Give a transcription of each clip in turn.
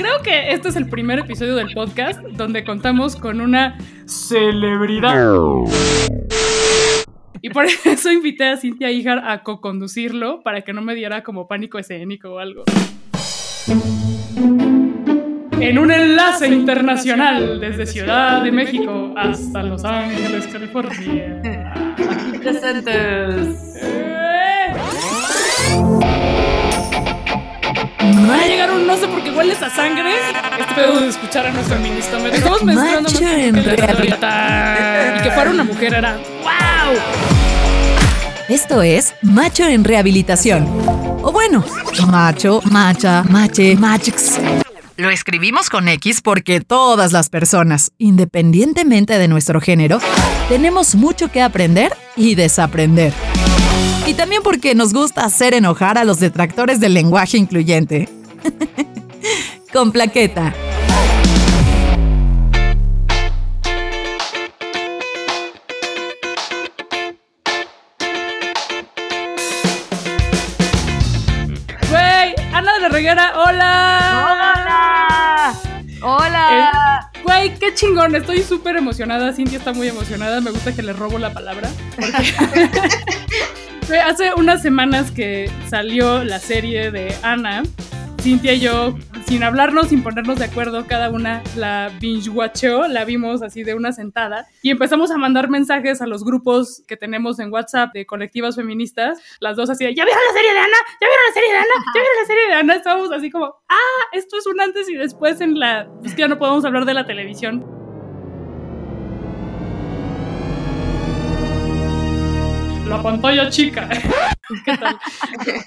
Creo que este es el primer episodio del podcast donde contamos con una celebridad. Y por eso invité a Cintia Ijar a co-conducirlo para que no me diera como pánico escénico o algo. En un enlace internacional desde Ciudad de México hasta Los Ángeles, California. Aquí presentes. Va a llegar un no sé por qué hueles a sangre. Este pedo de escuchar a nuestro ministro. Estamos. Rita. Y que fuera una mujer era ¡Wow! Esto es Macho en Rehabilitación. O bueno, macho, macha, mache, machx. Lo escribimos con X porque todas las personas, independientemente de nuestro género, tenemos mucho que aprender y desaprender. Y también porque nos gusta hacer enojar a los detractores del lenguaje incluyente. con plaqueta. Güey, Ana de la Reguera, hola. ¡Hola! ¡Hola! Eh, Güey, qué chingón, estoy súper emocionada. Cintia está muy emocionada. Me gusta que le robo la palabra. porque- Hace unas semanas que salió la serie de Ana. Cintia y yo, sin hablarnos, sin ponernos de acuerdo, cada una la binge-watchó, la vimos así de una sentada y empezamos a mandar mensajes a los grupos que tenemos en WhatsApp de colectivas feministas, las dos así de, ¿ya vieron la serie de Ana? ¿Ya vieron la serie de Ana? ¿Ya vieron la serie de Ana? Estábamos así como, ah, esto es un antes y después en la, pues que ya no podemos hablar de la televisión. La pantalla chica. ¿Qué tal?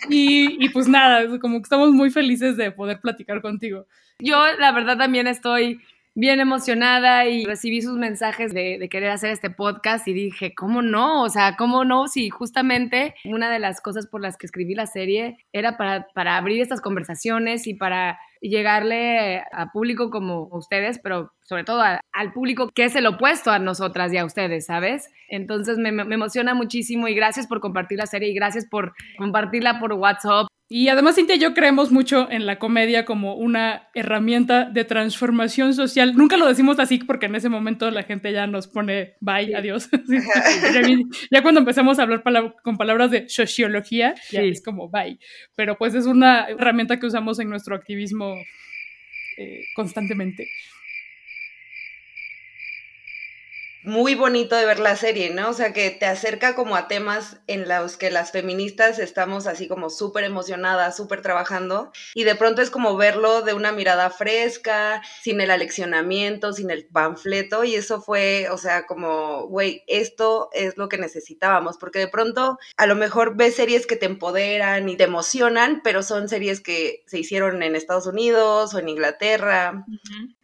Y, y pues nada, como que estamos muy felices de poder platicar contigo. Yo, la verdad, también estoy bien emocionada y recibí sus mensajes de, de querer hacer este podcast y dije, ¿cómo no? O sea, ¿cómo no? Si justamente una de las cosas por las que escribí la serie era para, para abrir estas conversaciones y para llegarle a público como ustedes, pero sobre todo al público que es el opuesto a nosotras y a ustedes, ¿sabes? Entonces me emociona muchísimo y gracias por compartir la serie y gracias por compartirla por WhatsApp. Y además, Cintia y yo creemos mucho en la comedia como una herramienta de transformación social. Nunca lo decimos así porque en ese momento la gente ya nos pone bye, adiós. Sí. ya, cuando empezamos a hablar con palabras de sociología, ya es como bye. Pero pues es una herramienta que usamos en nuestro activismo eh, constantemente. Muy bonito de ver la serie, ¿no? O sea, que te acerca como a temas en los que las feministas estamos así como súper emocionadas, súper trabajando, y de pronto es como verlo de una mirada fresca, sin el aleccionamiento, sin el panfleto, y eso fue, o sea, como, güey, esto es lo que necesitábamos, porque de pronto a lo mejor ves series que te empoderan y te emocionan, pero son series que se hicieron en Estados Unidos o en Inglaterra,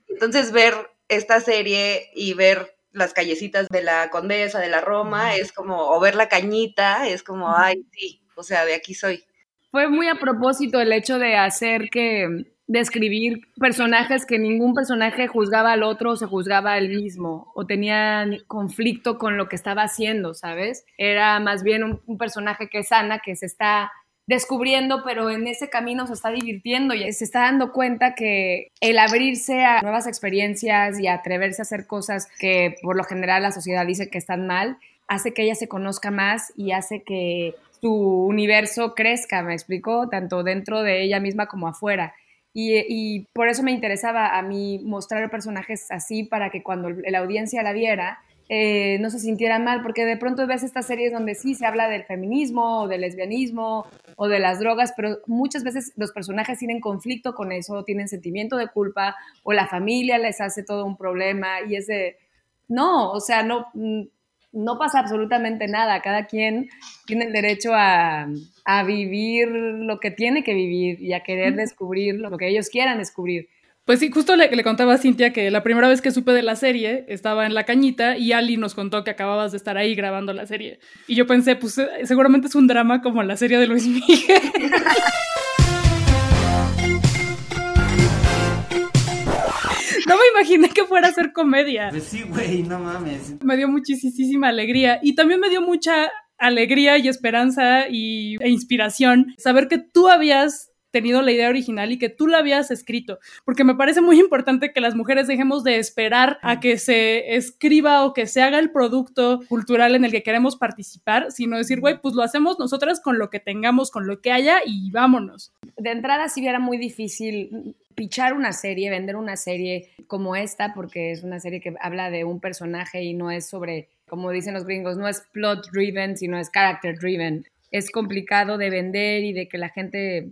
entonces ver esta serie y ver las callecitas de la Condesa, de la Roma, es como, o ver la cañita, es como, ay, sí, o sea, de aquí soy. Fue muy a propósito el hecho de hacer que, de escribir personajes que ningún personaje juzgaba al otro o se juzgaba al mismo o tenía conflicto con lo que estaba haciendo, ¿sabes? Era más bien un, un personaje que es Ana, que se está descubriendo, pero en ese camino se está divirtiendo y se está dando cuenta que el abrirse a nuevas experiencias y atreverse a hacer cosas que por lo general la sociedad dice que están mal, hace que ella se conozca más y hace que su universo crezca, me explico, tanto dentro de ella misma como afuera. Y, y por eso me interesaba a mí mostrar personajes así para que cuando la audiencia la viera, eh, no se sintiera mal, porque de pronto ves estas series donde sí se habla del feminismo o del lesbianismo o de las drogas, pero muchas veces los personajes tienen conflicto con eso, tienen sentimiento de culpa o la familia les hace todo un problema y es de, no, o sea, no, mm, no pasa absolutamente nada, cada quien tiene el derecho a, a vivir lo que tiene que vivir y a querer descubrir lo que ellos quieran descubrir. Pues sí, justo le, le contaba a Cintia que la primera vez que supe de la serie estaba en la cañita y Ali nos contó que acababas de estar ahí grabando la serie. Y yo pensé, pues eh, seguramente es un drama como la serie de Luis Miguel. No me imaginé que fuera a ser comedia. Pues sí, güey, no mames. Me dio muchísima alegría y también me dio mucha alegría y esperanza y, e inspiración saber que tú habías tenido la idea original y que tú la habías escrito, porque me parece muy importante que las mujeres dejemos de esperar a que se escriba o que se haga el producto cultural en el que queremos participar, sino decir, güey, pues lo hacemos nosotras con lo que tengamos, con lo que haya y vámonos. De entrada sí era muy difícil pichar una serie, vender una serie como esta, porque es una serie que habla de un personaje y no es sobre, como dicen los gringos, no es plot driven, sino es character driven. Es complicado de vender y de que la gente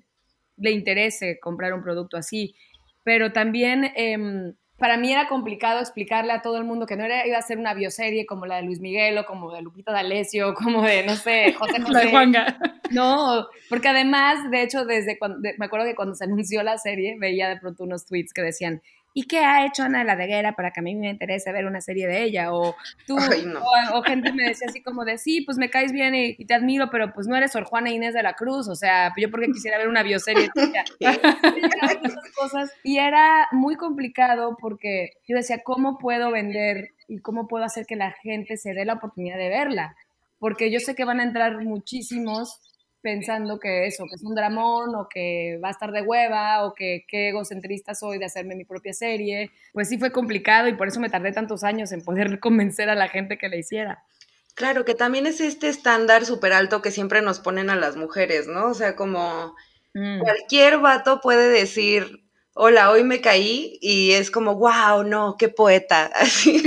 le interese comprar un producto así. Pero también em, para mí era complicado explicarle a todo el mundo que no era, iba a ser una bioserie como la de Luis Miguel o como de Lupita D'Alessio, como de, no sé, José José. de Juanga. No, porque además, de hecho, desde cuando, me acuerdo que cuando se anunció la serie, veía de pronto unos tweets que decían, ¿y qué ha hecho Ana de la Deguera para que a mí me interese ver una serie de ella? O tú, o, gente me decía así como de, sí, pues me caes bien y, te admiro, pero pues no eres Sor Juana Inés de la Cruz, o sea, yo porque quisiera ver una bioserie tuya. cosas. Y era muy complicado porque yo decía, ¿cómo puedo vender y cómo puedo hacer que la gente se dé la oportunidad de verla? Porque yo sé que van a entrar muchísimos pensando que eso, que es un dramón o que va a estar de hueva o que qué egocentrista soy de hacerme mi propia serie. Pues sí fue complicado y por eso me tardé tantos años en poder convencer a la gente que la hiciera. Claro, que también es este estándar súper alto que siempre nos ponen a las mujeres, ¿no? O sea, como mm. cualquier vato puede decir, hola, hoy me caí y es como, wow, no, qué poeta. Así.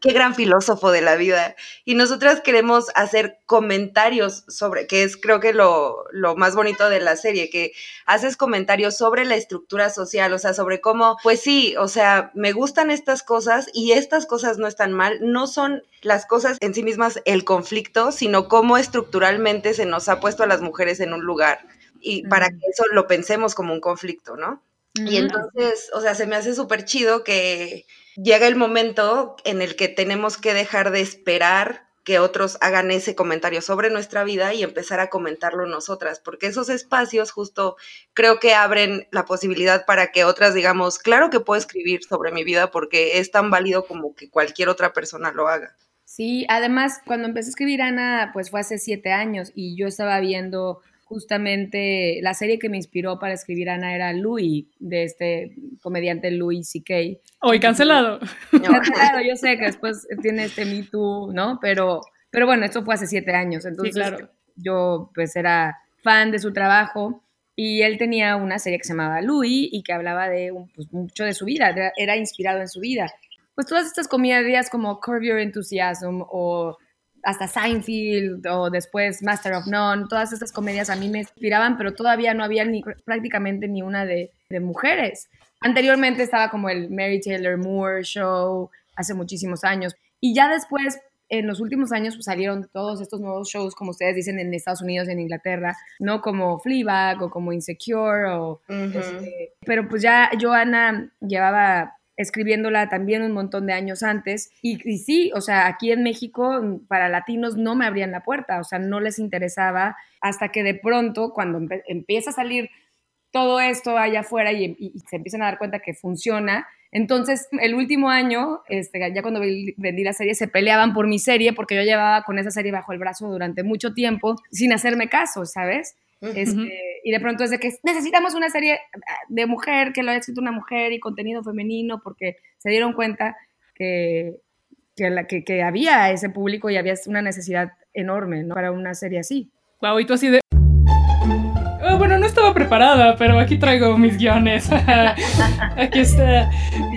qué gran filósofo de la vida. Y nosotras queremos hacer comentarios sobre, que es creo que lo, lo, más bonito de la serie, que haces comentarios sobre la estructura social, o sea, sobre cómo, pues sí, o sea, me gustan estas cosas y estas cosas no están mal, no son las cosas en sí mismas el conflicto, sino cómo estructuralmente se nos ha puesto a las mujeres en un lugar y para que eso lo pensemos como un conflicto, ¿no? Y entonces, o sea, se me hace súper chido que llega el momento en el que tenemos que dejar de esperar que otros hagan ese comentario sobre nuestra vida y empezar a comentarlo nosotras, porque esos espacios justo creo que abren la posibilidad para que otras digamos, claro que puedo escribir sobre mi vida porque es tan válido como que cualquier otra persona lo haga. Sí, además, cuando empecé a escribir Ana, pues fue hace siete años y yo estaba viendo justamente la serie que me inspiró para escribir Ana era Louis, de este comediante Louis C.K. Hoy cancelado. Cancelado, yo sé que después tiene este Me Too, ¿no? Pero, pero bueno, esto fue hace siete años, entonces yo pues era fan de su trabajo y él tenía una serie que se llamaba Louis y que hablaba de pues, mucho de su vida, era inspirado en su vida. Pues todas estas comedias como Curb Your Enthusiasm o hasta Seinfeld o después Master of None, todas estas comedias a mí me inspiraban, pero todavía no había ni, prácticamente ni una de, de mujeres. Anteriormente estaba como el Mary Taylor Moore Show, hace muchísimos años. Y ya después, en los últimos años, pues, salieron todos estos nuevos shows, como ustedes dicen, en Estados Unidos, en Inglaterra, ¿no? Como Fleabag o como Insecure, o, este, pero pues ya Joana llevaba escribiéndola también un montón de años antes. Y, sí, o sea, aquí en México mm, para latinos no me abrían la puerta, o sea, no les interesaba hasta que de pronto, cuando empieza a salir todo esto allá afuera y, se empiezan a dar cuenta que funciona, entonces el último año, este, ya cuando vendí la serie, se peleaban por mi serie porque yo llevaba con esa serie bajo el brazo durante mucho tiempo sin hacerme caso, ¿sabes? Este, y de pronto es de que necesitamos una serie ah, de mujer, que lo haya escrito una mujer y contenido femenino, porque se dieron cuenta que, que, la, que, que había ese público y había una necesidad enorme ¿no? para una serie así. Wow, y tú así de... Oh, bueno, no estaba preparada, pero aquí traigo mis guiones. aquí está.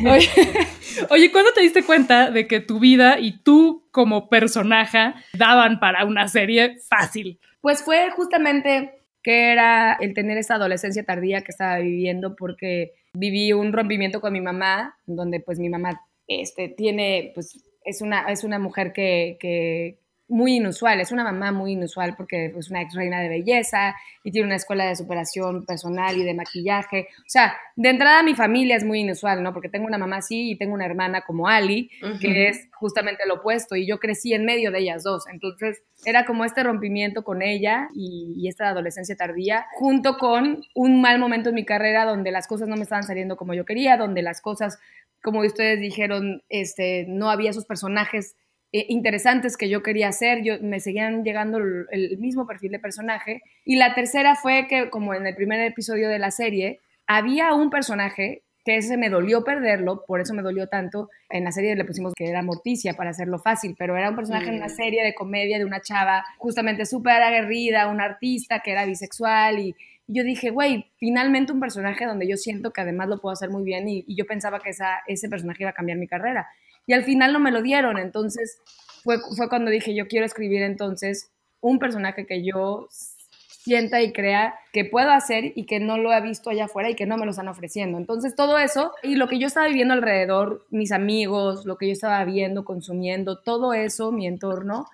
Oye, oye, ¿cuándo te diste cuenta de que tu vida y tú como personaje daban para una serie fácil? Pues fue justamente que era el tener esa adolescencia tardía que estaba viviendo porque viví un rompimiento con mi mamá, donde pues mi mamá este, tiene, pues es una, es una mujer que, que, muy inusual, es una mamá muy inusual porque es una ex reina de belleza y tiene una escuela de superación personal y de maquillaje. O sea, de entrada mi familia es muy inusual, ¿no? Porque tengo una mamá así y tengo una hermana como Ali, que es justamente lo opuesto y yo crecí en medio de ellas dos. Entonces era como este rompimiento con ella y, y esta adolescencia tardía, junto con un mal momento en mi carrera donde las cosas no me estaban saliendo como yo quería, donde las cosas, como ustedes dijeron, este, no había esos personajes eh, interesantes que yo quería hacer, yo, me seguían llegando el, el, mismo perfil de personaje. Y la tercera fue que, como en el primer episodio de la serie, había un personaje que ese me dolió perderlo, por eso me dolió tanto. En la serie le pusimos que era Morticia para hacerlo fácil, pero era un personaje en una mm. serie de comedia de una chava justamente súper aguerrida, una artista que era bisexual y, yo dije, güey, finalmente un personaje donde yo siento que además lo puedo hacer muy bien y, yo pensaba que esa, ese personaje iba a cambiar mi carrera. Y al final no me lo dieron, entonces fue, fue cuando dije, yo quiero escribir entonces un personaje que yo sienta y crea que puedo hacer y que no lo he visto allá afuera y que no me lo están ofreciendo. Entonces todo eso y lo que yo estaba viviendo alrededor, mis amigos, lo que yo estaba viendo, consumiendo, todo eso, mi entorno,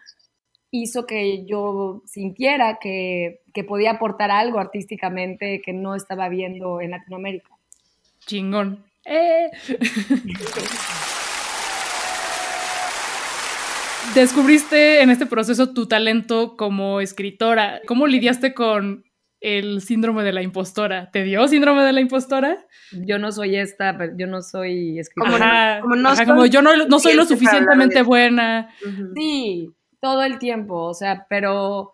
hizo que yo sintiera que, que podía aportar algo artísticamente que no estaba viendo en Latinoamérica. Chingón. Eh. descubriste en este proceso tu talento como escritora. ¿Cómo lidiaste con el síndrome de la impostora? ¿Te dio síndrome de la impostora? Yo no soy esta, pero yo no soy escritora. Como, no, yo no, soy lo suficientemente buena. Sí, todo el tiempo, o sea, pero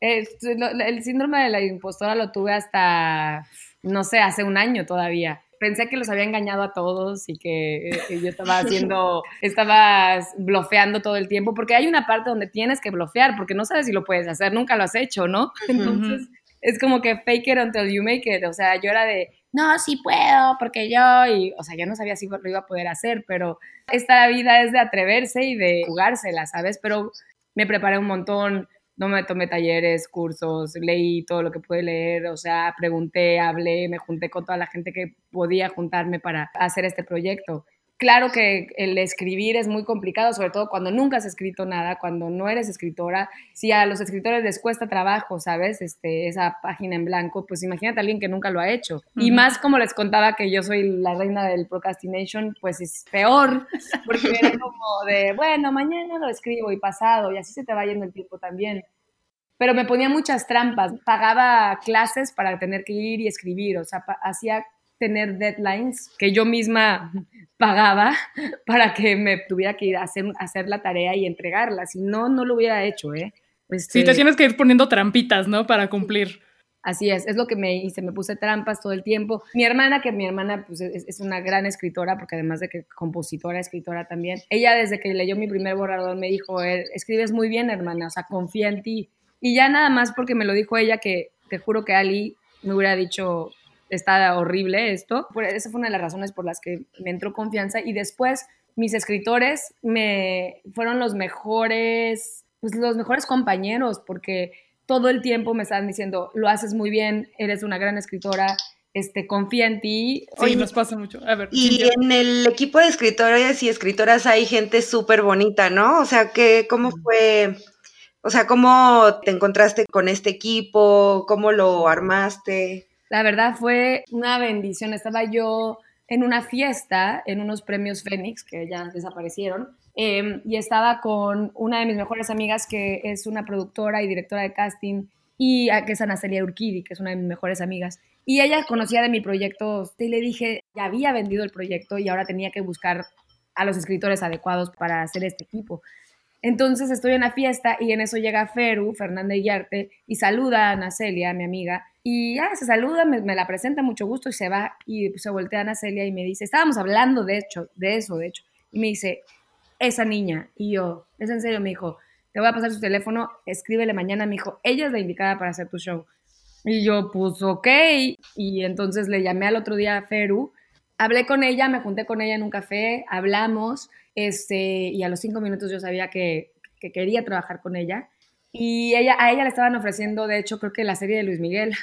el síndrome de la impostora lo tuve hasta, no sé, hace un año todavía pensé que los había engañado a todos y que, eh, yo estaba haciendo, estaba blofeando todo el tiempo, porque hay una parte donde tienes que blofear, porque no sabes si lo puedes hacer, nunca lo has hecho, ¿no? Entonces, es como que fake it until you make it, o sea, yo era de, no, sí puedo, porque yo, y, o sea, yo no sabía si lo iba a poder hacer, pero esta vida es de atreverse y de jugársela, ¿sabes? Pero me preparé un montón, no me tomé talleres, cursos, leí todo lo que pude leer, o sea, pregunté, hablé, me junté con toda la gente que podía juntarme para hacer este proyecto. Claro que el escribir es muy complicado, sobre todo cuando nunca has escrito nada, cuando no eres escritora. Si a los escritores les cuesta trabajo, ¿sabes? Este, esa página en blanco, pues imagínate a alguien que nunca lo ha hecho. Y más como les contaba que yo soy la reina del procrastination, pues es peor, porque era como de, bueno, mañana lo escribo y pasado, y así se te va yendo el tiempo también pero me ponía muchas trampas. Pagaba clases para tener que ir y escribir, o sea, hacía tener deadlines que yo misma pagaba para que me tuviera que ir a hacer, hacer la tarea y entregarla. Si no, no lo hubiera hecho, ¿eh? sí, te este tienes que ir poniendo trampitas, ¿no? Para cumplir. Así es, es lo que me hice, me puse trampas todo el tiempo. Mi hermana, que mi hermana pues, es, una gran escritora, porque además de que compositora, escritora también, ella desde que leyó mi primer borrador me dijo, er, escribes muy bien, hermana, o sea, confía en ti. Y ya nada más porque me lo dijo ella, que te juro que Ali me hubiera dicho, está horrible esto. esa fue una de las razones por las que me entró confianza y después mis escritores me fueron los mejores, pues los mejores compañeros porque todo el tiempo me estaban diciendo, lo haces muy bien, eres una gran escritora, este, confía en ti. Sí, nos pasa mucho. A ver, y en el equipo de escritores y escritoras hay gente súper bonita, ¿no? O sea, que, ¿cómo fue o sea, ¿cómo te encontraste con este equipo? ¿Cómo lo armaste? La verdad fue una bendición. Estaba yo en una fiesta, en unos premios Fénix, que ya desaparecieron, em, y estaba con una de mis mejores amigas, que es una productora y directora de casting, y que es Ana Celia Urquidi, que es una de mis mejores amigas. Y ella conocía de mi proyecto, y le dije, ya había vendido el proyecto y ahora tenía que buscar a los escritores adecuados para hacer este equipo. Entonces estoy en la fiesta y en eso llega Feru, Fernanda Iyarte, y saluda a Ana Celia, mi amiga, y ya se saluda, me, la presenta mucho gusto y se va y se voltea a Ana Celia y me dice, estábamos hablando de hecho, de eso, de hecho, y me dice, esa niña, y yo, es en serio, me dijo, te voy a pasar su teléfono, escríbele mañana, me dijo, ella es la indicada para hacer tu show. Y yo, pues ok, y entonces le llamé al otro día a Feru, hablé con ella, me junté con ella en un café, hablamos, este, y a los cinco minutos yo sabía que, quería trabajar con ella. Y ella, a ella le estaban ofreciendo, de hecho, creo que la serie de Luis Miguel.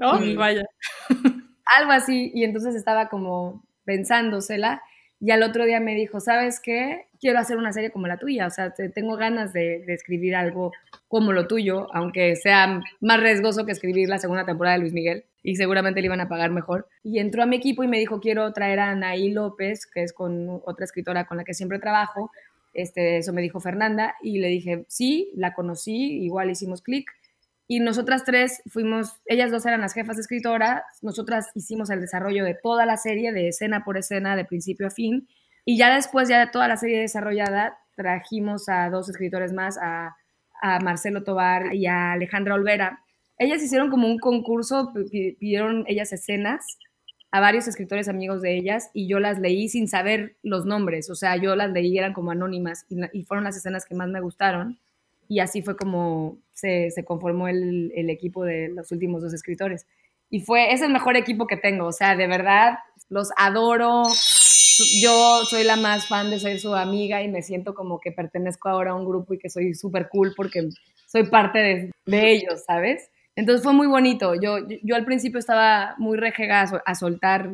Oh, vaya. Algo así. Y entonces estaba como pensándosela. Y al otro día me dijo, ¿sabes qué? Quiero hacer una serie como la tuya. O sea, tengo ganas de, de, escribir algo como lo tuyo, aunque sea más riesgoso que escribir la segunda temporada de Luis Miguel y seguramente le iban a pagar mejor. Y entró a mi equipo y me dijo, quiero traer a Anaí López, que es con otra escritora con la que siempre trabajo. Este, eso me dijo Fernanda y le dije, sí, la conocí, igual hicimos clic. Y nosotras tres fuimos, ellas dos eran las jefas escritoras, nosotras hicimos el desarrollo de toda la serie, de escena por escena, de principio a fin. Y ya después, ya de toda la serie desarrollada, trajimos a dos escritores más, a, a Marcelo Tobar y a Alejandra Olvera. Ellas hicieron como un concurso, pidieron ellas escenas a varios escritores amigos de ellas y yo las leí sin saber los nombres, o sea, yo las leí, eran como anónimas y, fueron las escenas que más me gustaron y así fue como se, se conformó el, equipo de los últimos dos escritores. Y fue, es el mejor equipo que tengo, o sea, de verdad, los adoro. Yo soy la más fan de ser su amiga y me siento como que pertenezco ahora a un grupo y que soy súper cool porque soy parte de, de ellos, ¿sabes? Entonces fue muy bonito. Yo, yo, al principio estaba muy rejega a, soltar,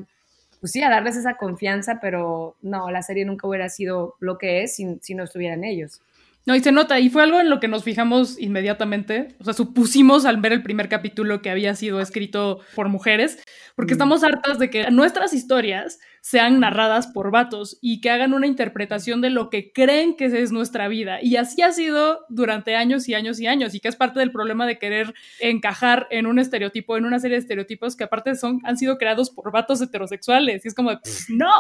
pues sí, a darles esa confianza, pero no, la serie nunca hubiera sido lo que es si, si no estuvieran ellos. No, y se nota, y fue algo en lo que nos fijamos inmediatamente, o sea, supusimos al ver el primer capítulo que había sido escrito por mujeres, porque mm. estamos hartas de que nuestras historias sean narradas por vatos y que hagan una interpretación de lo que creen que es nuestra vida. Y así ha sido durante años y años y años, y que es parte del problema de querer encajar en un estereotipo, en una serie de estereotipos que aparte son, han sido creados por vatos heterosexuales. Y es como, no.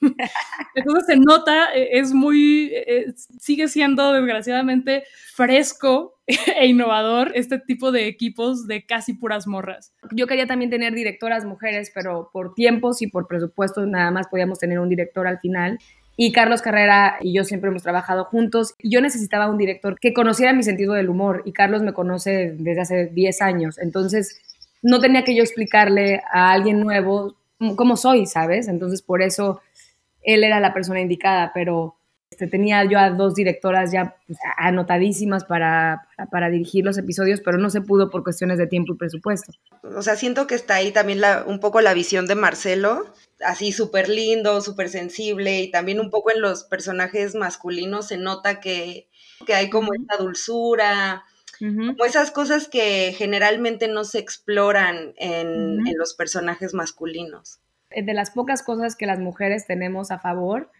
Entonces se nota, e, es muy, e, sigue siendo desgraciadamente fresco e innovador este tipo de equipos de casi puras morras. Yo quería también tener directoras mujeres, pero por tiempos y por presupuestos nada más podíamos tener un director al final. Y Carlos Carrera y yo siempre hemos trabajado juntos. Yo necesitaba un director que conociera mi sentido del humor. Y Carlos me conoce desde hace 10 años. Entonces, no tenía que yo explicarle a alguien nuevo cómo soy, ¿sabes? Entonces, por eso él era la persona indicada. Pero este, tenía yo a dos directoras ya pues, anotadísimas para, para, dirigir los episodios, pero no se pudo por cuestiones de tiempo y presupuesto. O sea, siento que está ahí también un poco la visión de Marcelo, así súper lindo, súper sensible, y también un poco en los personajes masculinos se nota que, que hay como esta dulzura, como esas cosas que generalmente no se exploran en, en los personajes masculinos. De las pocas cosas que las mujeres tenemos a favor,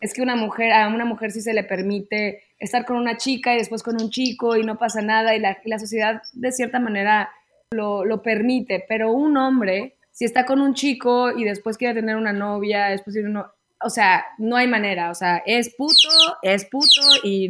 es que una mujer, a una mujer sí se le permite estar con una chica y después con un chico y no pasa nada y la, la sociedad de cierta manera lo, lo, permite, pero un hombre, si está con un chico y después quiere tener una novia, después uno, o sea, no hay manera, o sea, es puto, es puto y,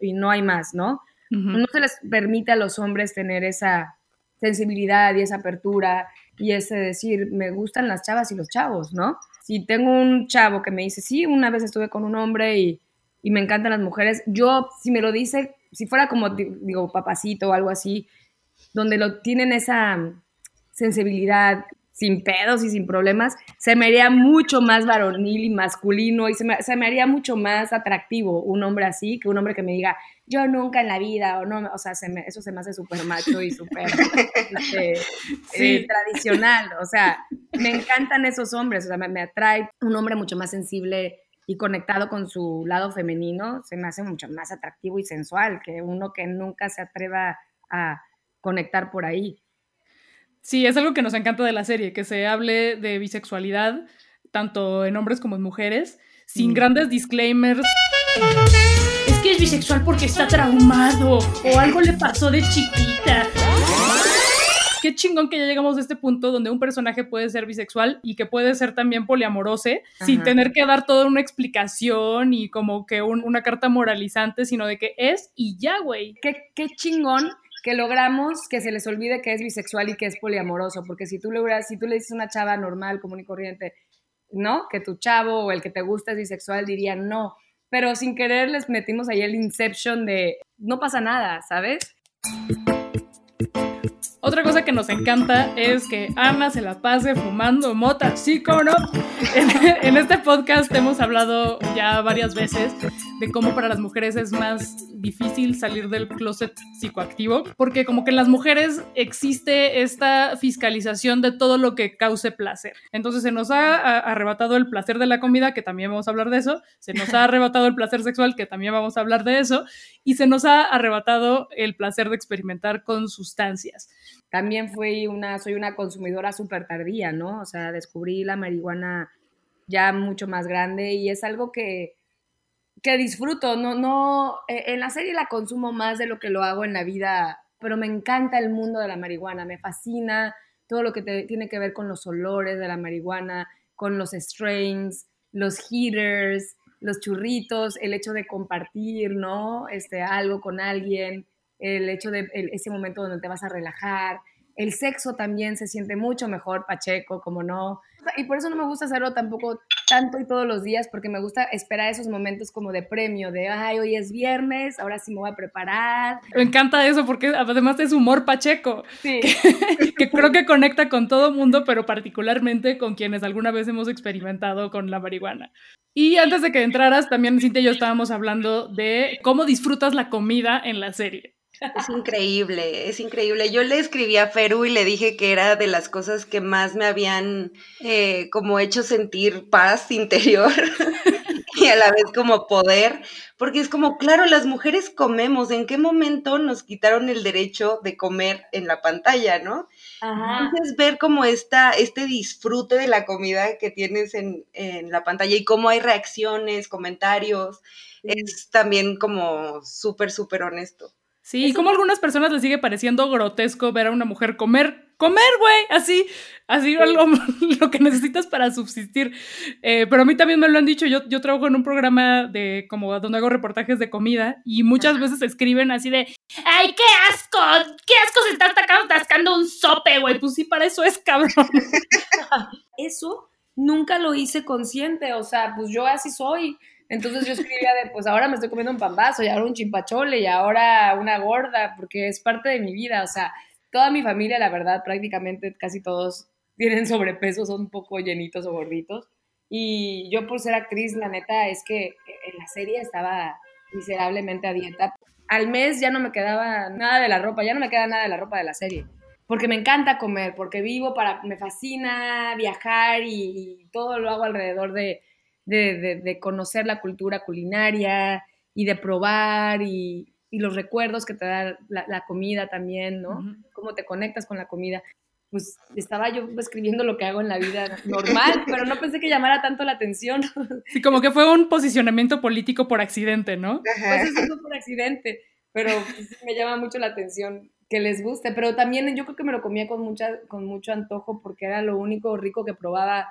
y no hay más, ¿no? No se les permite a los hombres tener esa sensibilidad y esa apertura y ese decir, me gustan las chavas y los chavos, ¿no? Si tengo un chavo que me dice, sí, una vez estuve con un hombre y, y me encantan las mujeres, yo, si me lo dice, si fuera como, digo, papacito o algo así, donde lo tienen esa sensibilidad sin pedos y sin problemas, se me haría mucho más varonil y masculino y se me, se me, haría mucho más atractivo un hombre así que un hombre que me diga, yo nunca en la vida, o no, o sea, se me, eso se me hace súper macho y súper este, eh, tradicional, o sea, me encantan esos hombres, o sea, me, me atrae un hombre mucho más sensible y conectado con su lado femenino, se me hace mucho más atractivo y sensual que uno que nunca se atreva a conectar por ahí. Sí, es algo que nos encanta de la serie, que se hable de bisexualidad, tanto en hombres como en mujeres, sin mm. grandes disclaimers. Es que es bisexual porque está traumado o algo le pasó de chiquita. Qué chingón que ya llegamos a este punto donde un personaje puede ser bisexual y que puede ser también poliamorose sin tener que dar toda una explicación y como que una carta moralizante, sino de que es y ya, güey. Qué, qué chingón que logramos que se les olvide que es bisexual y que es poliamoroso, porque si tú le, si tú le dices a una chava normal, común y corriente, ¿no? Que tu chavo o el que te gusta es bisexual, dirían no. Pero sin querer les metimos ahí el inception de no pasa nada, ¿sabes? Otra cosa que nos encanta es que Ana se la pase fumando mota, sí, como no. En, este podcast hemos hablado ya varias veces de cómo para las mujeres es más difícil salir del closet psicoactivo, porque como que en las mujeres existe esta fiscalización de todo lo que cause placer. Entonces se nos ha arrebatado el placer de la comida, que también vamos a hablar de eso, se nos ha arrebatado el placer sexual, que también vamos a hablar de eso, y se nos ha arrebatado el placer de experimentar con también fui una, soy una consumidora súper tardía, ¿no? O sea, descubrí la marihuana ya mucho más grande y es algo que, que disfruto, no, no, e, en la serie la consumo más de lo que lo hago en la vida, pero me encanta el mundo de la marihuana, me fascina todo lo que tiene que ver con los olores de la marihuana, con los strains, los heaters, los churritos, el hecho de compartir, ¿no? Este, algo con alguien, el hecho de ese momento donde te vas a relajar, el sexo también se siente mucho mejor, Pacheco, como no. Y por eso no me gusta hacerlo tampoco tanto y todos los días, porque me gusta esperar esos momentos como de premio, de, ay, hoy es viernes, ahora sí me voy a preparar. Me encanta eso, porque además es humor Pacheco, sí. que, creo que conecta con todo mundo, pero particularmente con quienes alguna vez hemos experimentado con la marihuana. Y antes de que entraras, también Cintia y yo estábamos hablando de cómo disfrutas la comida en la serie. Es increíble, es increíble. Yo le escribí a Feru y le dije que era de las cosas que más me habían eh, como hecho sentir paz interior y a la vez como poder, porque es como, claro, las mujeres comemos, ¿en qué momento nos quitaron el derecho de comer en la pantalla, no? Entonces ver como esta, este disfrute de la comida que tienes en, en la pantalla y cómo hay reacciones, comentarios, es también como súper, súper honesto. Sí, y como a algunas personas les sigue pareciendo grotesco ver a una mujer comer, comer, güey, así, así algo, lo que necesitas para subsistir. Eh, pero a mí también me lo han dicho, yo, yo trabajo en un programa de como donde hago reportajes de comida y muchas veces escriben así de, ay, qué asco, qué asco se está atascando un sope, güey, pues sí, para eso es cabrón. eso nunca lo hice consciente, o sea, pues yo así soy. Entonces yo escribía de, pues ahora me estoy comiendo un pambazo y ahora un chimpachole y ahora una gorda, porque es parte de mi vida. O sea, toda mi familia, la verdad, prácticamente casi todos tienen sobrepeso, son un poco llenitos o gorditos. Y yo por ser actriz, la neta es que en la serie estaba miserablemente a dieta. Al mes ya no me quedaba nada de la ropa, ya no me queda nada de la ropa de la serie. Porque me encanta comer, porque vivo para, me fascina viajar y todo lo hago alrededor de, de, conocer la cultura culinaria y de probar y, los recuerdos que te da la, comida también, ¿no? Cómo te conectas con la comida. Pues estaba yo escribiendo lo que hago en la vida normal, pero no pensé que llamara tanto la atención. Sí, como que fue un posicionamiento político por accidente, ¿no? Pues eso por accidente, pero pues, me llama mucho la atención que les guste, pero también yo creo que me lo comía con, mucha, con mucho antojo porque era lo único rico que probaba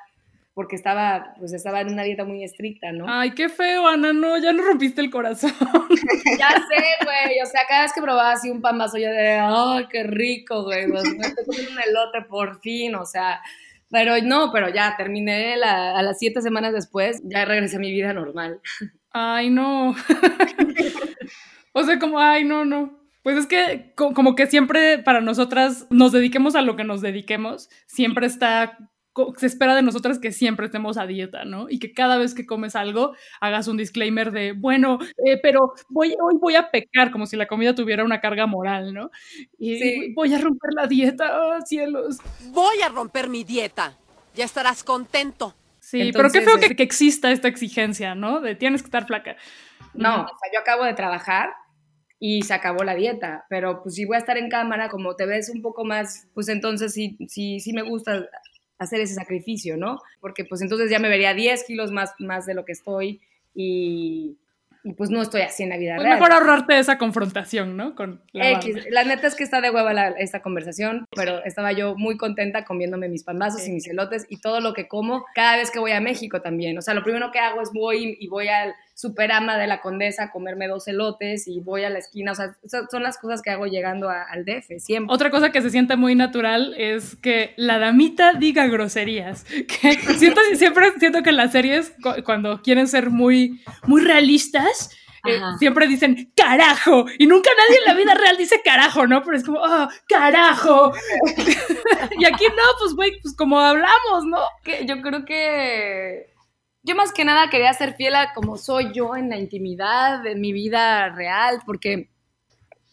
porque estaba, pues estaba en una dieta muy estricta, ¿no? Ay, qué feo, Ana, no, ya no rompiste el corazón. ya sé, güey, o sea, cada vez que probaba así un pan vaso, yo de, ay, qué rico, güey, pues, me estoy comiendo un elote por fin, o sea, pero no, pero ya terminé a las siete semanas después, ya regresé a mi vida normal. Ay, no. o sea, como, ay, no, no. Pues es que como que siempre para nosotras nos dediquemos a lo que nos dediquemos, siempre está se espera de nosotras que siempre estemos a dieta, ¿no? Y que cada vez que comes algo hagas un disclaimer de, bueno, eh, pero voy, hoy voy a pecar, como si la comida tuviera una carga moral, ¿no? Y voy a romper la dieta, oh, cielos. Voy a romper mi dieta, ya estarás contento. Sí, pero qué feo que, que, exista esta exigencia, ¿no? De tienes que estar flaca. No, o sea, yo acabo de trabajar y se acabó la dieta, pero pues si voy a estar en cámara, como te ves un poco más, pues entonces sí, sí, sí me gusta hacer ese sacrificio, ¿no? Porque pues entonces ya me vería 10 kilos más, más de lo que estoy y, y pues no estoy así en la vida pues real. Mejor ahorrarte esa confrontación, ¿no? Con la, X. la neta es que está de hueva esta conversación, pero estaba yo muy contenta comiéndome mis pambazos y mis elotes y todo lo que como cada vez que voy a México también. O sea, lo primero que hago es voy y voy al superama de la Condesa a comerme dos elotes y voy a la esquina. O sea, son las cosas que hago llegando al DF, siempre. Otra cosa que se siente muy natural es que la damita diga groserías. Que siento, siempre siento que en las series, cuando quieren ser muy, muy realistas, eh, siempre dicen carajo y nunca nadie en la vida real dice carajo, ¿no? Pero es como, oh, carajo. y aquí no, pues güey, pues como hablamos, ¿no? Que yo creo que yo más que nada quería ser fiel a como soy yo en la intimidad, en mi vida real, porque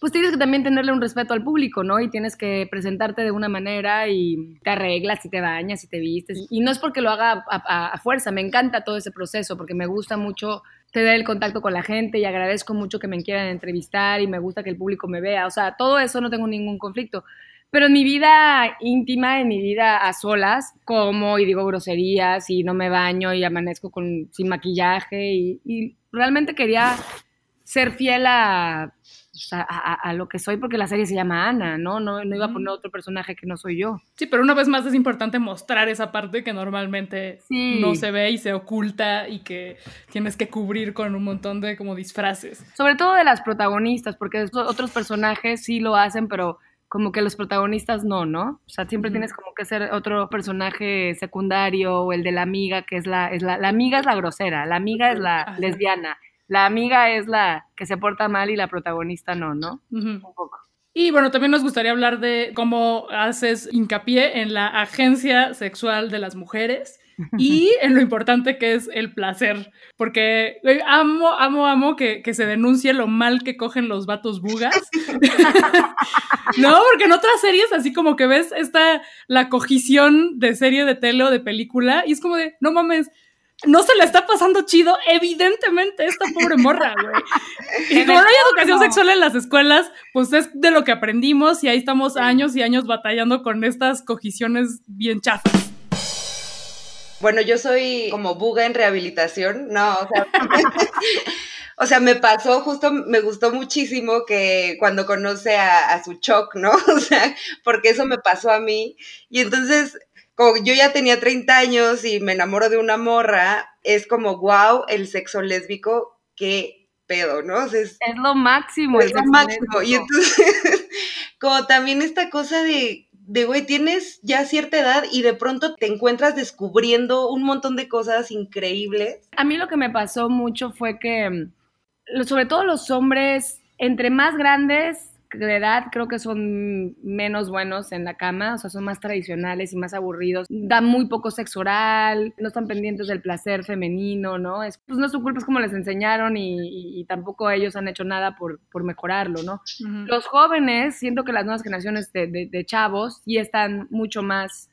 pues tienes que también tenerle un respeto al público, ¿no? Y tienes que presentarte de una manera y te arreglas y te bañas y te vistes. Y no es porque lo haga a, fuerza, me encanta todo ese proceso porque me gusta mucho tener el contacto con la gente y agradezco mucho que me quieran entrevistar y me gusta que el público me vea. O sea, todo eso no tengo ningún conflicto. Pero en mi vida íntima, en mi vida a solas, como y digo groserías y no me baño y amanezco con, sin maquillaje y, realmente quería ser fiel a, a, lo que soy porque la serie se llama Ana, ¿no? No, no iba a poner otro personaje que no soy yo. Sí, pero una vez más es importante mostrar esa parte que normalmente no se ve y se oculta y que tienes que cubrir con un montón de como disfraces. Sobre todo de las protagonistas, porque otros personajes sí lo hacen, pero como que los protagonistas no, ¿no? O sea, siempre tienes como que ser otro personaje secundario o el de la amiga, que es la, es la, la amiga es la grosera, la amiga es la lesbiana, la amiga es la que se porta mal y la protagonista no, ¿no? Un poco. Y bueno, también nos gustaría hablar de cómo haces hincapié en la agencia sexual de las mujeres y en lo importante que es el placer, porque amo, amo, amo que, se denuncie lo mal que cogen los vatos bugas. no, porque en otras series así como que ves esta, la cogición de serie de tele o de película y es como de, no mames, no se le está pasando chido, evidentemente, esta pobre morra, güey. Y como no hay educación sexual en las escuelas, pues es de lo que aprendimos y ahí estamos años y años batallando con estas cogiciones bien chafas. Bueno, yo soy como buga en rehabilitación, no, o sea, o sea, me pasó justo, me gustó muchísimo que cuando conoce a, su choc, ¿no? O sea, porque eso me pasó a mí. Y entonces, como yo ya tenía 30 años y me enamoro de una morra, es como, wow, el sexo lésbico, qué pedo, ¿no? es, lo máximo. Es lo máximo. Y entonces, como también esta cosa de de, güey, tienes ya cierta edad y de pronto te encuentras descubriendo un montón de cosas increíbles. A mí lo que me pasó mucho fue que, mm, sobre todo los hombres, entre más grandes, de edad creo que son menos buenos en la cama, o sea, son más tradicionales y más aburridos, dan muy poco sexo oral, no están pendientes del placer femenino, ¿no? Es, pues no es su culpa, es como les enseñaron y, tampoco ellos han hecho nada por, por mejorarlo, ¿no? Los jóvenes, siento que las nuevas generaciones de, de, chavos sí están mucho más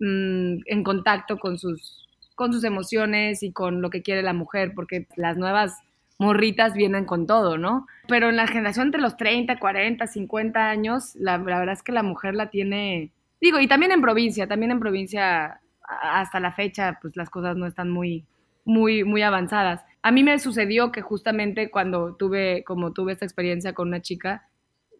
mm, en contacto con sus, con sus emociones y con lo que quiere la mujer, porque las nuevas morritas vienen con todo, ¿no? Pero en la generación entre los 30, 40, 50 años, la, verdad es que la mujer la tiene, digo, y también en provincia, también en provincia hasta la fecha, pues las cosas no están muy, muy, muy avanzadas. A mí me sucedió que justamente cuando tuve, como tuve esta experiencia con una chica,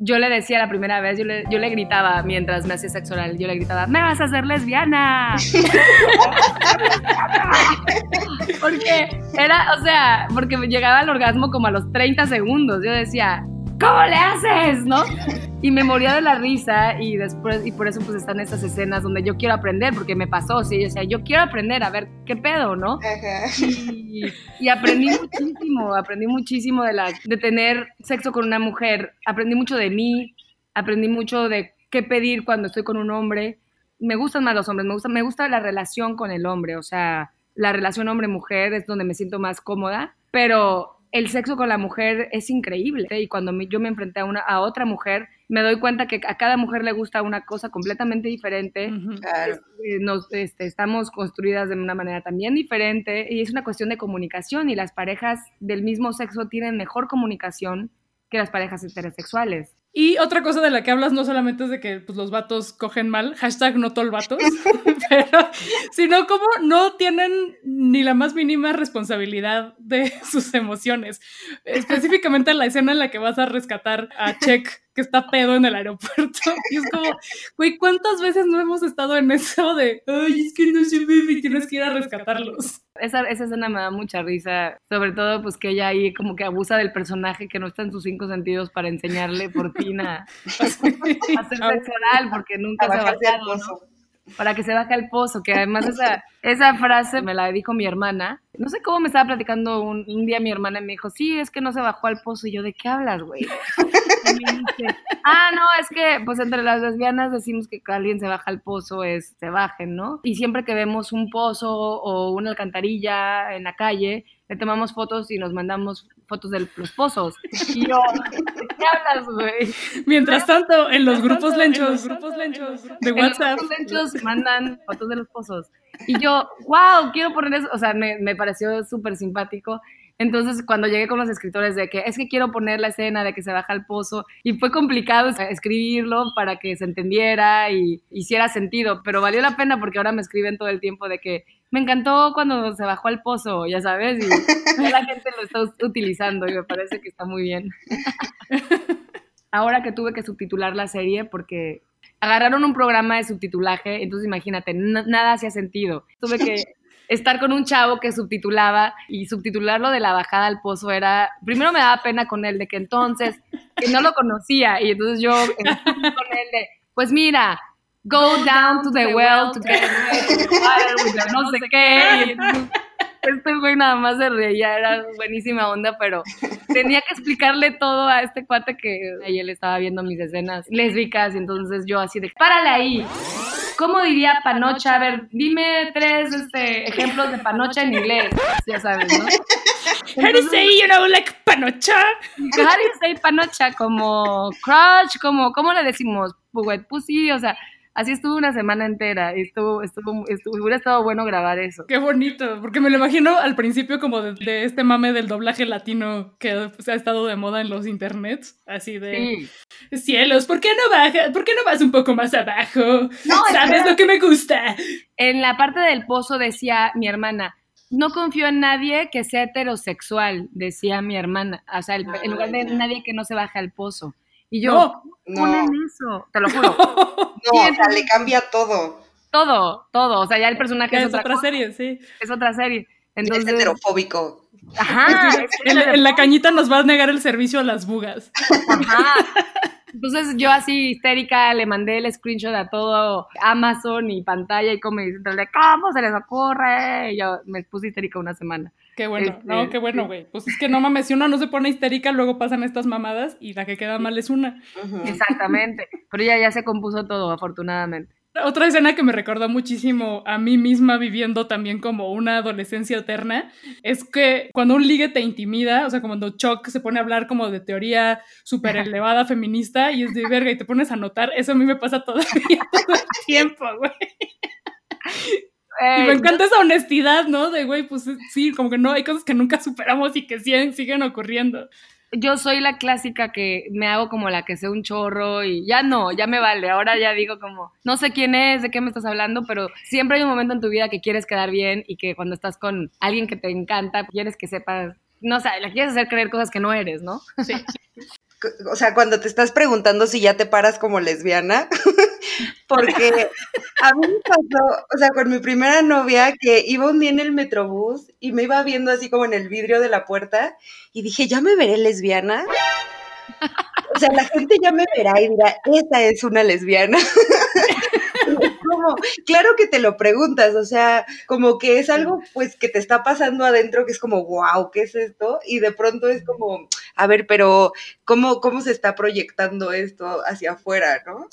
yo le decía la primera vez, yo le, yo le gritaba mientras me hacía sexo oral, yo le gritaba, me vas a hacer lesbiana. porque era, o sea, porque llegaba al orgasmo como a los 30 segundos. Yo decía, ¿cómo le haces? ¿No? Y me moría de la risa y después, y por eso pues están estas escenas donde yo quiero aprender, porque me pasó, sí, yo decía, yo quiero aprender, a ver qué pedo, ¿no? Y, y, aprendí muchísimo, aprendí muchísimo de, la, de tener sexo con una mujer, aprendí mucho de mí, aprendí mucho de qué pedir cuando estoy con un hombre. Me gustan más los hombres, me gusta, me gusta la relación con el hombre, o sea, la relación hombre-mujer es donde me siento más cómoda, pero el sexo con la mujer es increíble. Y cuando yo me enfrenté a, una, a otra mujer, me doy cuenta que a cada mujer le gusta una cosa completamente diferente. Eh, nos, este, estamos construidas de una manera también diferente y es una cuestión de comunicación y las parejas del mismo sexo tienen mejor comunicación que las parejas heterosexuales. Y otra cosa de la que hablas no solamente es de que pues, los vatos cogen mal, hashtag no pero, sino como no tienen ni la más mínima responsabilidad de sus emociones. Específicamente la escena en la que vas a rescatar a Check que está pedo en el aeropuerto. Y es como, güey, ¿cuántas veces no hemos estado en eso de, ay, es que no se ve y tienes que ir a rescatarlos? Esa, esa escena me da mucha risa, sobre todo pues que ella ahí como que abusa del personaje que no está en sus cinco sentidos para enseñarle por fin a, hacer sexo oral porque nunca se ha bajado, para que se baje el pozo, que además esa, esa frase me la dijo mi hermana. No sé cómo me estaba platicando un, día mi hermana y me dijo, sí, es que no se bajó al pozo. Y yo, ¿de qué hablas, güey? Ah, no, es que pues entre las lesbianas decimos que alguien se baja al pozo es se bajen, ¿no? Y siempre que vemos un pozo o una alcantarilla en la calle, le tomamos fotos y nos mandamos fotos de los pozos. Y yo, qué hablas, güey? Mientras tanto, en los grupos lenchos, grupos lenchos de WhatsApp. Los grupos lenchos mandan fotos de los pozos. Y yo, wow, quiero poner eso. O sea, me, me pareció súper simpático. Entonces, cuando llegué con los escritores de que es que quiero poner la escena de que se baja al pozo, y fue complicado escribirlo para que se entendiera y hiciera sentido, pero valió la pena porque ahora me escriben todo el tiempo de que me encantó cuando se bajó al pozo, ya sabes, y la gente lo está utilizando y me parece que está muy bien. Ahora que tuve que subtitular la serie porque agarraron un programa de subtitulaje, entonces imagínate, nada hacía sentido. Tuve que estar con un chavo que subtitulaba y subtitularlo de la bajada al pozo era, primero me daba pena con él de que entonces, que no lo conocía y entonces yo con él de, pues mira, go down to the well to get water no sé qué. este güey nada más se reía, era buenísima onda, pero tenía que explicarle todo a este cuate que ahí él estaba viendo mis escenas lésbicas, y entonces yo así de, párale ahí. ¿Cómo diría panocha? A ver, dime tres este, ejemplos de panocha en inglés, ya sabes, ¿no? how do you say, you know, like panocha? How do you say panocha? Como crush, como, ¿cómo le decimos? Pussy, o sea, Así estuvo una semana entera y estuvo, estuvo, hubiera estado bueno grabar eso. Qué bonito, porque me lo imagino al principio como de, este mame del doblaje latino que se ha estado de moda en los internets, así de cielos, ¿por qué no bajas? ¿Por qué no vas un poco más abajo? No, ¿Sabes lo que me gusta? En la parte del pozo decía mi hermana, no confío en nadie que sea heterosexual, decía mi hermana, o sea, en lugar de nadie que no se baje al pozo. Y yo, no, ponen eso, te lo juro. no, o sea, le cambia todo. Todo, todo. O sea, ya el personaje es, otra, serie, sí. Es otra serie. Entonces, es heterofóbico. Ajá. en, la cañita nos va a negar el servicio a las bugas. Ajá. Entonces yo así histérica le mandé el screenshot a todo Amazon y pantalla y como diciéndole, ¿cómo se les ocurre? Y yo me puse histérica una semana. Qué bueno, no, este, qué bueno, güey. Pues es que no mames, si uno no se pone histérica, luego pasan estas mamadas y la que queda mal es una. Exactamente. Pero ya, ya se compuso todo, afortunadamente. Otra escena que me recordó muchísimo a mí misma viviendo también como una adolescencia eterna es que cuando un ligue te intimida, o sea, cuando Chuck se pone a hablar como de teoría súper elevada feminista y es de verga y te pones a notar, eso a mí me pasa todavía todo el tiempo, güey y me encanta esa honestidad, ¿no? De, güey, pues sí, como que no, hay cosas que nunca superamos y que siguen, siguen ocurriendo. Yo soy la clásica que me hago como la que sé un chorro y ya no, ya me vale. Ahora ya digo como, no sé quién es, de qué me estás hablando, pero siempre hay un momento en tu vida que quieres quedar bien y que cuando estás con alguien que te encanta, quieres que sepas, no sé, la quieres hacer creer cosas que no eres, ¿no? Sí. o sea, cuando te estás preguntando si ya te paras como lesbiana, porque a mí me pasó, o sea, con mi primera novia que iba un día en el metrobús y me iba viendo así como en el vidrio de la puerta y dije, ¿ya me veré lesbiana? O sea, la gente ya me verá y dirá, esa es una lesbiana. como, claro que te lo preguntas, o sea, como que es algo pues que te está pasando adentro que es como, wow, ¿qué es esto? Y de pronto es como, a ver, pero ¿cómo, cómo se está proyectando esto hacia afuera, no?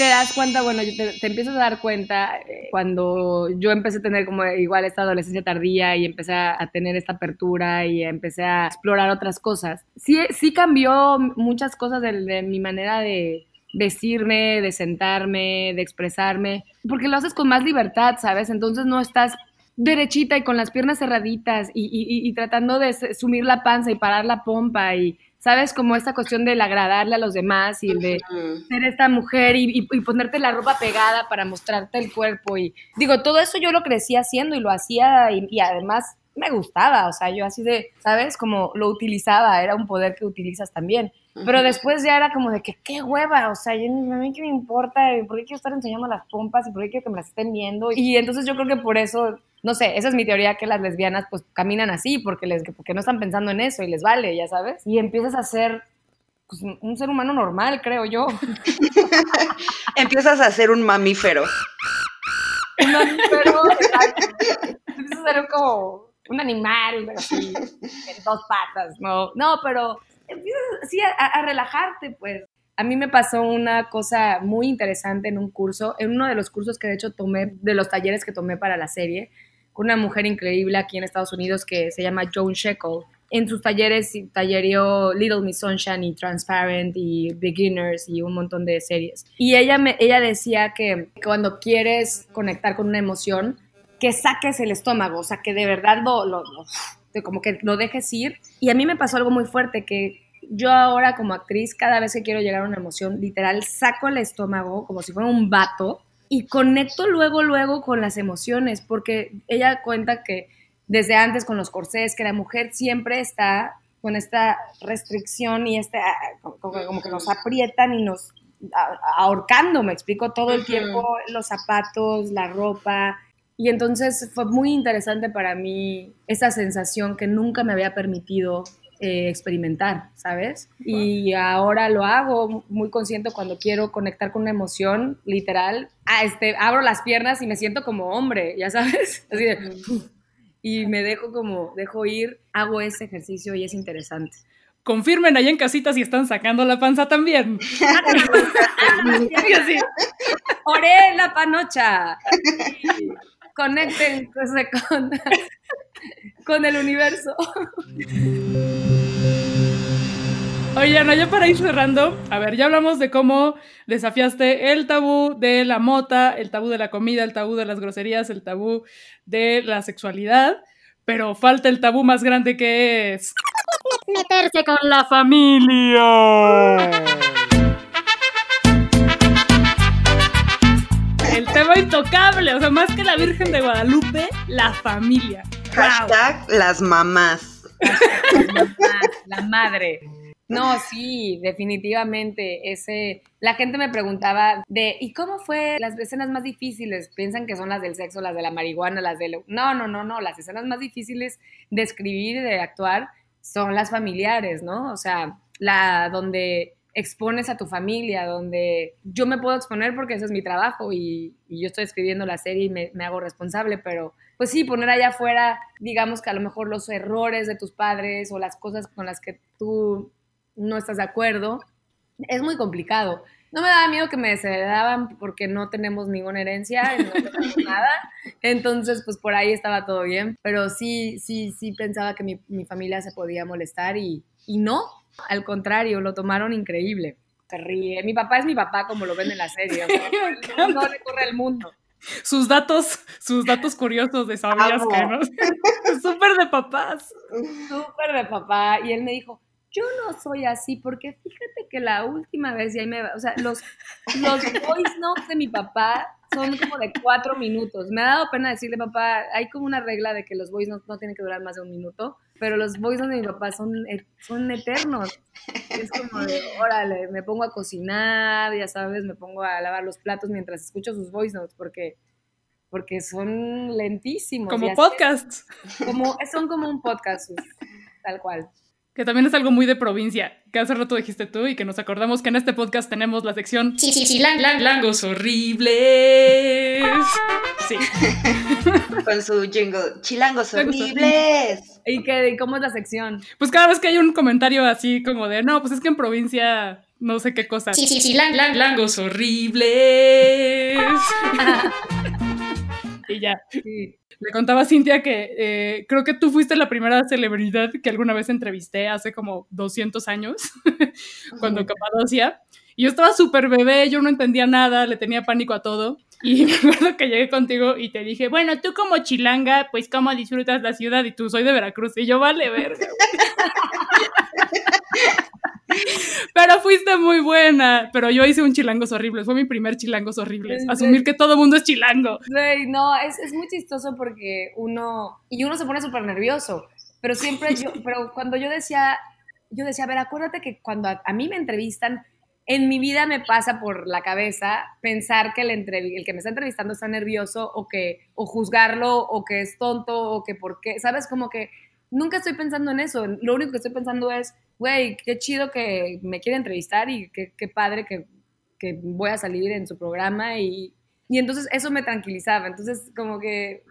Te das cuenta, bueno, te, te, empiezas a dar cuenta eh, cuando yo empecé a tener como igual esta adolescencia tardía y empecé a tener esta apertura y empecé a explorar otras cosas. Sí, sí cambió muchas cosas de mi manera de, decirme, de sentarme, de expresarme, porque lo haces con más libertad, ¿sabes? Entonces no estás derechita y con las piernas cerraditas y, tratando de sumir la panza y parar la pompa y, ¿sabes? Como esta cuestión del agradarle a los demás y de ser esta mujer y, ponerte la ropa pegada para mostrarte el cuerpo y digo, todo eso yo lo crecí haciendo y lo hacía y, además me gustaba, o sea, yo así de, ¿sabes? Como lo utilizaba, era un poder que utilizas también. Pero después ya era como de que qué hueva, o sea, yo, a mí qué me importa, ¿por qué quiero estar enseñando las pompas y por qué quiero que me las estén viendo? Y entonces yo creo que por eso, no sé, esa es mi teoría que las lesbianas pues caminan así, porque, les, porque no están pensando en eso y les vale, ya sabes. Y empiezas a ser pues, un ser humano normal, creo yo. empiezas a ser un mamífero. un mamífero, Empiezas a ser como un animal, así, en dos patas, ¿no? No, pero empiezas a, relajarte, pues. A mí me pasó una cosa muy interesante en un curso, en uno de los cursos que de hecho tomé, de los talleres que tomé para la serie, con una mujer increíble aquí en Estados Unidos que se llama Joan Sheckle. En sus talleres tallerió Little Miss Sunshine y Transparent y Beginners y un montón de series. Y ella, me, ella decía que cuando quieres conectar con una emoción, que saques el estómago, o sea, que de verdad lo, de como que lo dejes ir. Y a mí me pasó algo muy fuerte que yo ahora como actriz, cada vez que quiero llegar a una emoción, literal, saco el estómago como si fuera un vato y conecto luego, luego con las emociones, porque ella cuenta que desde antes con los corsés, que la mujer siempre está con esta restricción y este, como, que nos aprietan y nos ahorcando, me explico, todo el tiempo, los zapatos, la ropa. Y entonces fue muy interesante para mí esa sensación que nunca me había permitido eh, experimentar, ¿sabes? Y ahora lo hago muy consciente cuando quiero conectar con una emoción, literal. Ah, este, abro las piernas y me siento como hombre, ya sabes. Así de, y me dejo como, dejo ir, hago ese ejercicio y es interesante. Confirmen ahí en casitas si están sacando la panza también. Oré la panocha. Conecten con, con el universo. Oye, no, ya para ir cerrando, a ver, ya hablamos de cómo desafiaste el tabú de la mota, el tabú de la comida, el tabú de las groserías, el tabú de la sexualidad, pero falta el tabú más grande que es meterse con la familia. intocable, o sea, más que la Virgen de Guadalupe, la familia. Hashtag las mamás. La madre. No, sí, definitivamente. Ese, la gente me preguntaba de, ¿y cómo fue las escenas más difíciles? Piensan que son las del sexo, las de la marihuana, las de... No, no, no, no. Las escenas más difíciles de escribir y de actuar son las familiares, ¿no? O sea, la donde expones a tu familia, donde yo me puedo exponer porque ese es mi trabajo y, yo estoy escribiendo la serie y me, me, hago responsable, pero pues sí, poner allá afuera, digamos que a lo mejor los errores de tus padres o las cosas con las que tú no estás de acuerdo, es muy complicado. No me daba miedo que me desheredaban porque no tenemos ninguna herencia, no tenemos nada. Entonces, pues por ahí estaba todo bien. Pero sí, sí, sí pensaba que mi, mi familia se podía molestar y, y, no. Al contrario, lo tomaron increíble. Se ríe. Mi papá es mi papá, como lo ven en la serie. no recorre el mundo. Sus datos, sus datos curiosos de sabías que no. Súper de papás. Súper de papá. Y él me dijo, yo no soy así, porque fíjate que la última vez, y ahí me, o sea, los, los voice notes de mi papá son como de cuatro minutos. Me ha dado pena decirle, papá, hay como una regla de que los voice notes no tienen que durar más de un minuto, pero los voice notes de mi papá son, son eternos. Es como de, órale, me pongo a cocinar, ya sabes, me pongo a lavar los platos mientras escucho sus voice notes, porque porque son lentísimos. Como podcasts. Como, son como un podcast, tal cual. Que también es algo muy de provincia, que hace rato dijiste tú y que nos acordamos que en este podcast tenemos la sección Chilangos horribles. Sí. Con su jingle, Chilangos horribles. ¿Y qué, cómo es la sección? Pues cada vez que hay un comentario así como de, no, pues es que en provincia no sé qué cosa. Chilangos horribles. y ya. Le contaba a Cintia que eh, creo que tú fuiste la primera celebridad que alguna vez entrevisté hace como 200 años, cuando Capadocia. Y yo estaba súper bebé, yo no entendía nada, le tenía pánico a todo. Y me acuerdo que llegué contigo y te dije, bueno, tú como chilanga, pues cómo disfrutas la ciudad y tú soy de Veracruz. Y yo, vale, verga. Pero fuiste muy buena. Pero yo hice un chilangos horribles. Fue mi primer chilangos horribles. Asumir que todo mundo es chilango. no, es, es, muy chistoso porque uno. Y uno se pone súper nervioso. Pero siempre yo. Pero cuando yo decía. Yo decía, a ver, acuérdate que cuando a, mí me entrevistan, en mi vida me pasa por la cabeza pensar que el, el, que me está entrevistando está nervioso o que o juzgarlo o que es tonto o que por qué, sabes como que nunca estoy pensando en eso, lo único que estoy pensando es güey, qué chido que me quiere entrevistar y qué, qué padre que, que, voy a salir en su programa y, y, entonces eso me tranquilizaba. Entonces, como que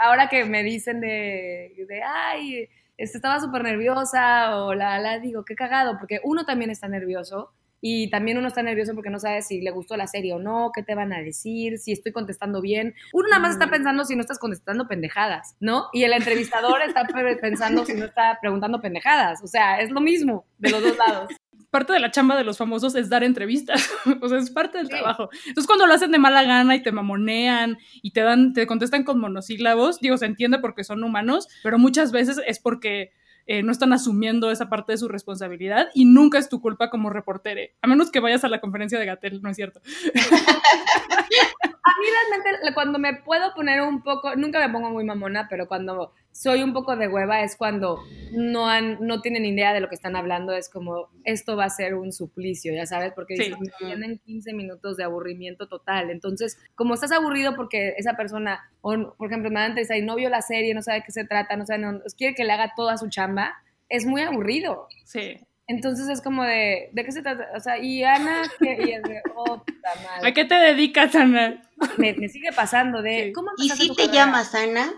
ahora que me dicen de, de ay, este, estaba súper nerviosa o la, la, digo, qué cagado, porque uno también está nervioso y también uno está nervioso porque no sabe si le gustó la serie o no, qué te van a decir, si estoy contestando bien. Uno nada más está pensando si no estás contestando pendejadas, ¿no? Y el entrevistador está pensando si no está preguntando pendejadas. O sea, es lo mismo de los dos lados. parte de la chamba de los famosos es dar entrevistas, o sea, es parte del trabajo. Entonces, cuando lo hacen de mala gana y te mamonean y te dan, te contestan con monosílabos, digo, se entiende porque son humanos, pero muchas veces es porque eh, no están asumiendo esa parte de su responsabilidad y nunca es tu culpa como reportere, a menos que vayas a la conferencia de Gatel, no es cierto. a mí realmente cuando me puedo poner un poco, nunca me pongo muy mamona, pero cuando soy un poco de hueva es cuando no, han, no tienen idea de lo que están hablando, es como, esto va a ser un suplicio, ya sabes, porque tienen 15 minutos de aburrimiento total. Entonces, como estás aburrido porque esa persona, o por ejemplo, me antes ahí no vio la serie, no sabe de qué se trata, no sabe, no, quiere que le haga toda su chamba, es muy aburrido. Sí. Entonces es como de, ¿de qué se trata? O sea, y Ana, y es de, oh, puta madre. ¿A qué te dedicas, Ana? Me, sigue pasando de, ¿cómo ¿Y si te llamas Ana?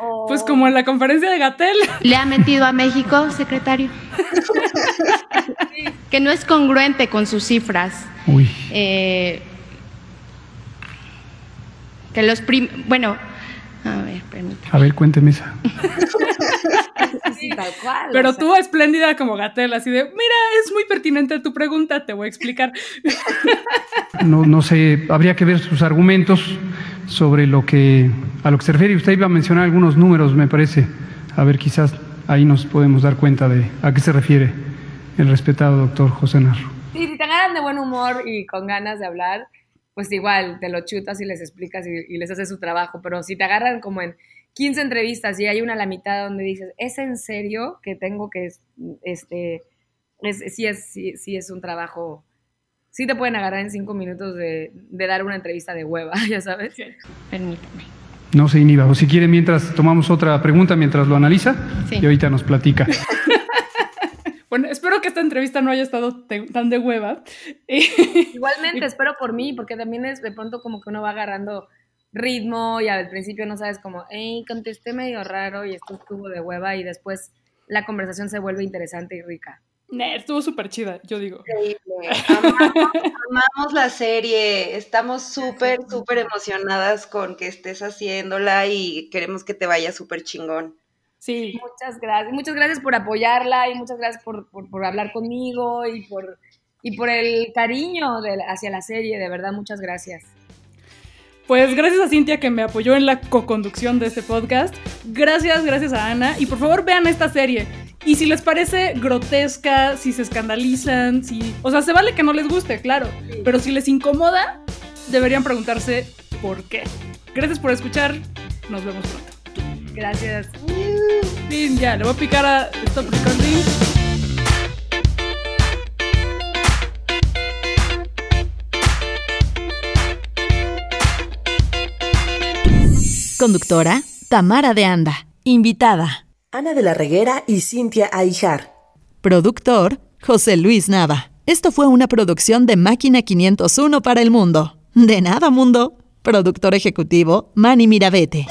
Oh. Pues como en la conferencia de Gatel. ¿Le ha metido a México, secretario? Que no es congruente con sus cifras. Uy. Eh, que los prim bueno, a ver, permítame. A ver, cuénteme esa. Tal cual. Pero tú, espléndida como Gatel, así de, mira, es muy pertinente tu pregunta, te voy a explicar. No, no sé, habría que ver sus argumentos sobre lo que, a lo que se refiere. Usted iba a mencionar algunos números, me parece. A ver, quizás ahí nos podemos dar cuenta de a qué se refiere el respetado doctor José Narro. Sí, si te agarran de buen humor y con ganas de hablar, pues igual te lo chutas y les explicas y, y les haces su trabajo. Pero si te agarran como en 15 entrevistas y hay una a la mitad donde dices, ¿es en serio que tengo que, este, es, sí, es, sí, es un trabajo, sí te pueden agarrar en cinco minutos de, dar una entrevista de hueva, ya sabes. Permítame. No se inhiba. O si quiere, mientras tomamos otra pregunta, mientras lo analiza, y ahorita nos platica. Bueno, espero que esta entrevista no haya estado tan de hueva. Igualmente, espero por mí, porque también es de pronto como que uno va agarrando ritmo y al principio no sabes como, hey, contesté medio raro y esto estuvo de hueva y después la conversación se vuelve interesante y rica. estuvo súper chida, yo digo. Increíble. Amamos, la serie. Estamos súper, súper emocionadas con que estés haciéndola y queremos que te vaya súper chingón. Sí. Muchas gracias. Muchas gracias por apoyarla y muchas gracias por, por, hablar conmigo y por, y por el cariño de, hacia la serie. De verdad, muchas gracias. Pues gracias a Cintia que me apoyó en la co-conducción de este podcast. Gracias, gracias a Ana. Y por favor vean esta serie. Y si les parece grotesca, si se escandalizan, si... O sea, se vale que no les guste, claro. Pero si les incomoda, deberían preguntarse por qué. Gracias por escuchar. Nos vemos pronto. Gracias. Fin, ya, le voy a picar a Stop Recording. Conductora, Tamara de Anda. Invitada, Ana de la Reguera y Cintia Aijar. Productor, José Luis Nava. Esto fue una producción de Máquina 501 para el mundo. De nada, mundo. Productor ejecutivo, Manny Mirabete.